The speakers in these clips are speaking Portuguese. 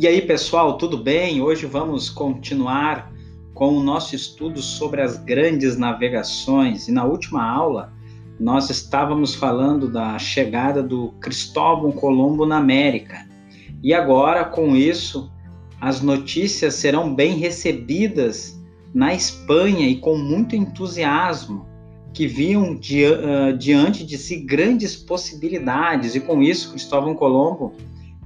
E aí, pessoal, tudo bem? Hoje vamos continuar com o nosso estudo sobre as grandes navegações. E na última aula, nós estávamos falando da chegada do Cristóvão Colombo na América. E agora, com isso, as notícias serão bem recebidas na Espanha e com muito entusiasmo, que viam di uh, diante de si grandes possibilidades. E com isso, Cristóvão Colombo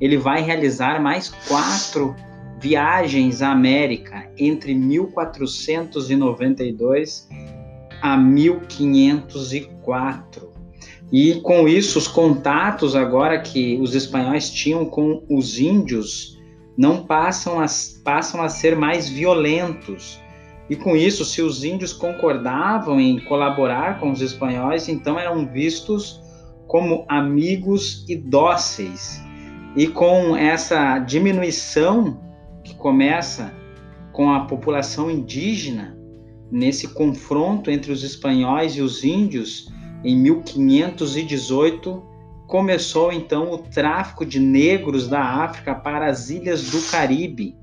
ele vai realizar mais quatro viagens à América entre 1492 a 1504. E com isso, os contatos agora que os espanhóis tinham com os índios não passam a, passam a ser mais violentos. E com isso, se os índios concordavam em colaborar com os espanhóis, então eram vistos como amigos e dóceis. E com essa diminuição que começa com a população indígena, nesse confronto entre os espanhóis e os índios, em 1518, começou então o tráfico de negros da África para as ilhas do Caribe.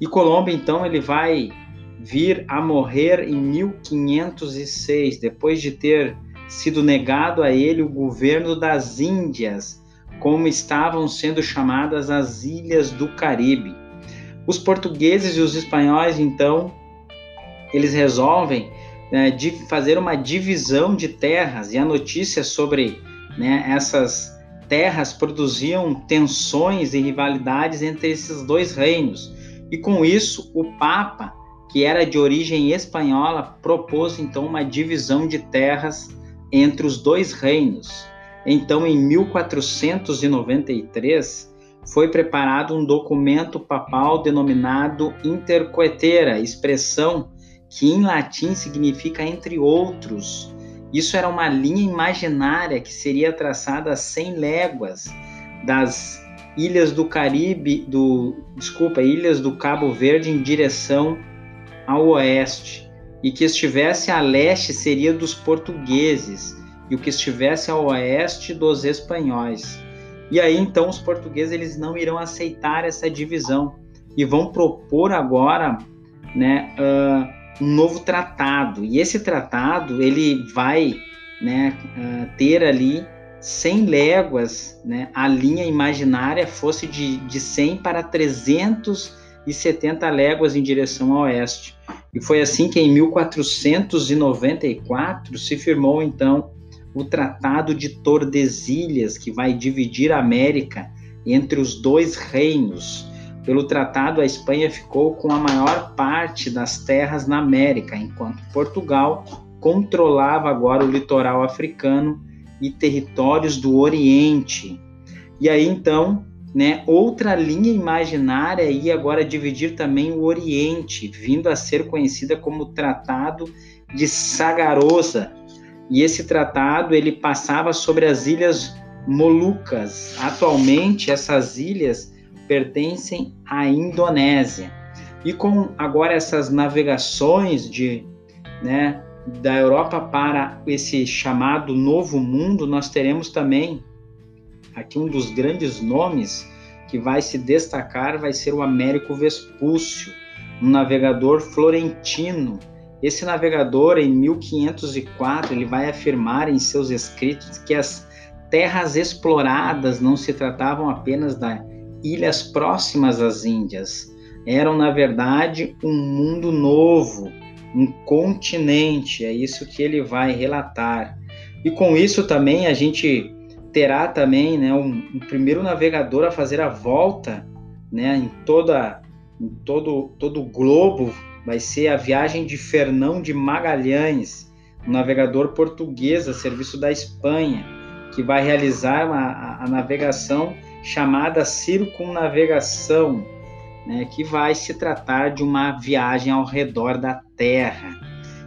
E Colombo então ele vai vir a morrer em 1506, depois de ter sido negado a ele o governo das Índias como estavam sendo chamadas as ilhas do Caribe. Os portugueses e os espanhóis, então, eles resolvem né, de fazer uma divisão de terras e a notícia sobre né, essas terras produziam tensões e rivalidades entre esses dois reinos. E com isso, o Papa, que era de origem espanhola, propôs então uma divisão de terras entre os dois reinos. Então, em 1493, foi preparado um documento papal denominado Intercoetera, expressão que em latim significa entre outros. Isso era uma linha imaginária que seria traçada a 100 léguas das ilhas do Caribe, do, desculpa, ilhas do Cabo Verde em direção ao oeste, e que estivesse a leste seria dos portugueses e o que estivesse ao oeste dos espanhóis. E aí então os portugueses eles não irão aceitar essa divisão e vão propor agora, né, uh, um novo tratado. E esse tratado ele vai, né, uh, ter ali 100 léguas, né, a linha imaginária fosse de, de 100 para 370 léguas em direção ao oeste. E foi assim que em 1494 se firmou então o Tratado de Tordesilhas, que vai dividir a América entre os dois reinos. Pelo tratado, a Espanha ficou com a maior parte das terras na América, enquanto Portugal controlava agora o litoral africano e territórios do Oriente. E aí então, né, outra linha imaginária ia agora dividir também o Oriente, vindo a ser conhecida como Tratado de Sagarosa, e esse tratado ele passava sobre as ilhas Molucas. Atualmente essas ilhas pertencem à Indonésia. E com agora essas navegações de, né, da Europa para esse chamado Novo Mundo, nós teremos também aqui um dos grandes nomes que vai se destacar vai ser o Américo Vespúcio, um navegador florentino esse navegador, em 1504, ele vai afirmar em seus escritos que as terras exploradas não se tratavam apenas das ilhas próximas às Índias, eram na verdade um mundo novo, um continente. É isso que ele vai relatar. E com isso também a gente terá também, né, um, um primeiro navegador a fazer a volta, né, em toda em todo todo o globo vai ser a viagem de Fernão de Magalhães, um navegador português a serviço da Espanha, que vai realizar uma, a, navegação chamada circunnavegação, né, que vai se tratar de uma viagem ao redor da Terra.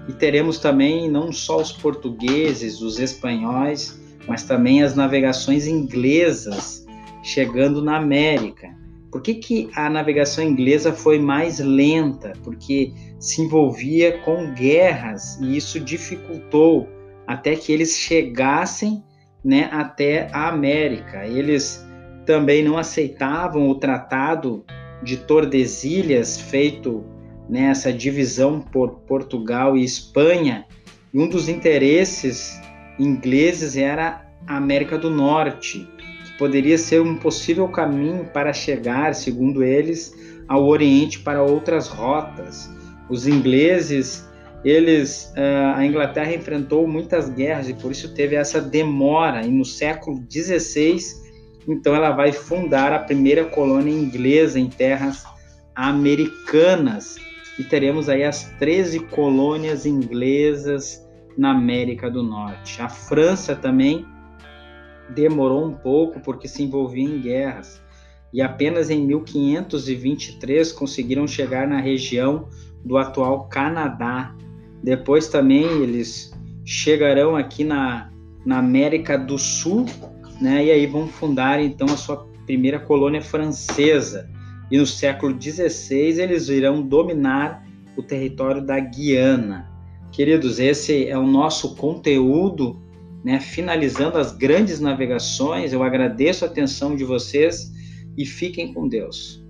E teremos também não só os portugueses, os espanhóis, mas também as navegações inglesas chegando na América. Por que, que a navegação inglesa foi mais lenta? Porque se envolvia com guerras e isso dificultou até que eles chegassem né, até a América. Eles também não aceitavam o tratado de Tordesilhas, feito nessa divisão por Portugal e Espanha, e um dos interesses ingleses era a América do Norte, poderia ser um possível caminho para chegar, segundo eles, ao Oriente para outras rotas. Os ingleses, eles, eh, a Inglaterra enfrentou muitas guerras e por isso teve essa demora. E no século XVI, então, ela vai fundar a primeira colônia inglesa em terras americanas e teremos aí as 13 colônias inglesas na América do Norte. A França também demorou um pouco porque se envolvia em guerras e apenas em 1523 conseguiram chegar na região do atual Canadá. Depois também eles chegarão aqui na, na América do Sul, né? E aí vão fundar então a sua primeira colônia francesa. E no século XVI eles irão dominar o território da Guiana. Queridos, esse é o nosso conteúdo, né? Finalizando as grandes navegações. Eu agradeço a atenção de vocês e fiquem com Deus.